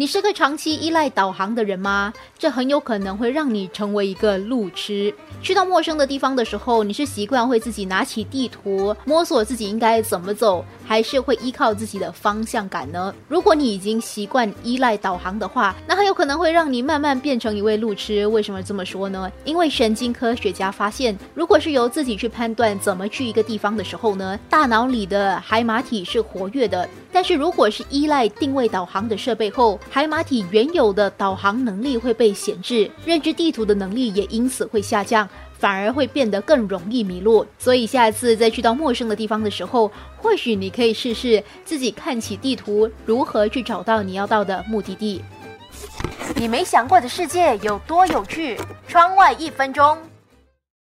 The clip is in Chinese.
你是个长期依赖导航的人吗？这很有可能会让你成为一个路痴。去到陌生的地方的时候，你是习惯会自己拿起地图摸索自己应该怎么走，还是会依靠自己的方向感呢？如果你已经习惯依赖导航的话，那很有可能会让你慢慢变成一位路痴。为什么这么说呢？因为神经科学家发现，如果是由自己去判断怎么去一个地方的时候呢，大脑里的海马体是活跃的；但是如果是依赖定位导航的设备后，海马体原有的导航能力会被闲置，认知地图的能力也因此会下降。反而会变得更容易迷路，所以下次再去到陌生的地方的时候，或许你可以试试自己看起地图，如何去找到你要到的目的地。你没想过的世界有多有趣？窗外一分钟，